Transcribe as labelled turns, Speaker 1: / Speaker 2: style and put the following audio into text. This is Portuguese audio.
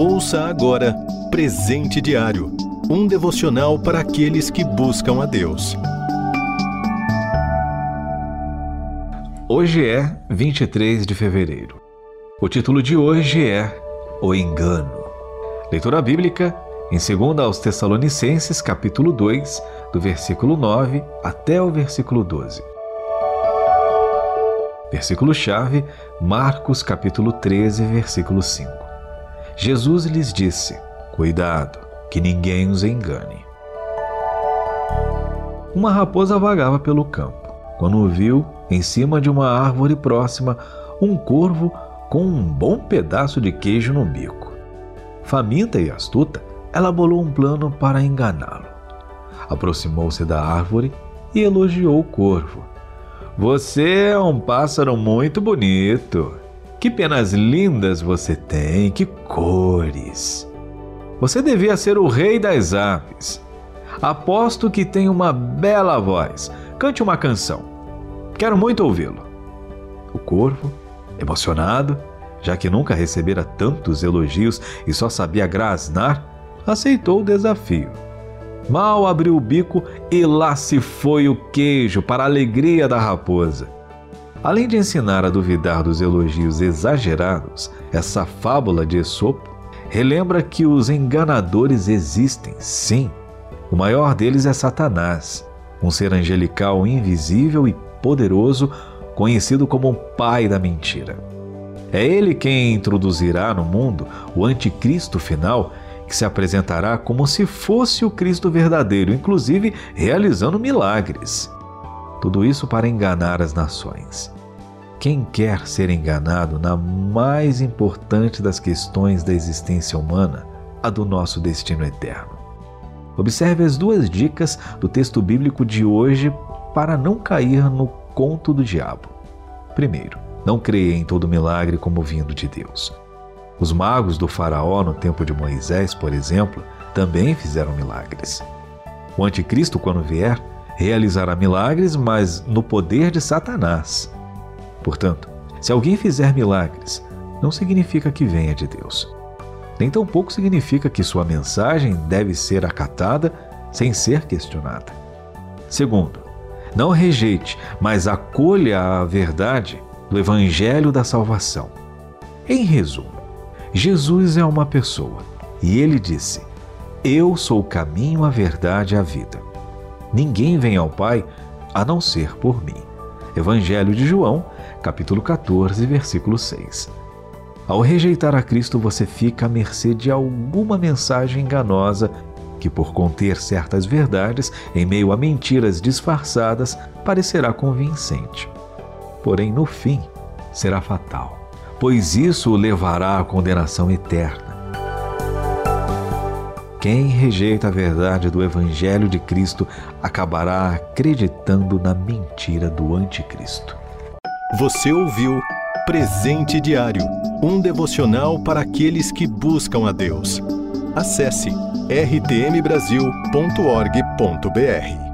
Speaker 1: Ouça agora Presente Diário um devocional para aqueles que buscam a Deus.
Speaker 2: Hoje é 23 de fevereiro. O título de hoje é O Engano. Leitura bíblica em 2 aos Tessalonicenses, capítulo 2, do versículo 9 até o versículo 12. Versículo-chave, Marcos capítulo 13, versículo 5. Jesus lhes disse: Cuidado, que ninguém os engane. Uma raposa vagava pelo campo, quando viu, em cima de uma árvore próxima, um corvo com um bom pedaço de queijo no bico. Faminta e astuta, ela bolou um plano para enganá-lo. Aproximou-se da árvore e elogiou o corvo. Você é um pássaro muito bonito. Que penas lindas você tem, que cores! Você devia ser o rei das aves. Aposto que tem uma bela voz. Cante uma canção. Quero muito ouvi-lo. O corvo, emocionado, já que nunca recebera tantos elogios e só sabia grasnar, aceitou o desafio. Mal abriu o bico e lá se foi o queijo para a alegria da raposa. Além de ensinar a duvidar dos elogios exagerados, essa fábula de Esopo relembra que os enganadores existem, sim. O maior deles é Satanás, um ser angelical invisível e poderoso, conhecido como o pai da mentira. É ele quem introduzirá no mundo o anticristo final que se apresentará como se fosse o Cristo verdadeiro, inclusive realizando milagres. Tudo isso para enganar as nações. Quem quer ser enganado na mais importante das questões da existência humana, a do nosso destino eterno? Observe as duas dicas do texto bíblico de hoje para não cair no conto do diabo. Primeiro, não creia em todo milagre como vindo de Deus. Os magos do Faraó no tempo de Moisés, por exemplo, também fizeram milagres. O Anticristo, quando vier, realizará milagres, mas no poder de Satanás. Portanto, se alguém fizer milagres, não significa que venha de Deus. Nem tampouco significa que sua mensagem deve ser acatada sem ser questionada. Segundo, não rejeite, mas acolha a verdade do Evangelho da Salvação. Em resumo, Jesus é uma pessoa e ele disse: Eu sou o caminho, a verdade e a vida. Ninguém vem ao Pai a não ser por mim. Evangelho de João, capítulo 14, versículo 6. Ao rejeitar a Cristo, você fica à mercê de alguma mensagem enganosa que, por conter certas verdades em meio a mentiras disfarçadas, parecerá convincente. Porém, no fim, será fatal pois isso o levará à condenação eterna. Quem rejeita a verdade do Evangelho de Cristo acabará acreditando na mentira do Anticristo.
Speaker 1: Você ouviu Presente Diário um devocional para aqueles que buscam a Deus. Acesse rtmbrasil.org.br.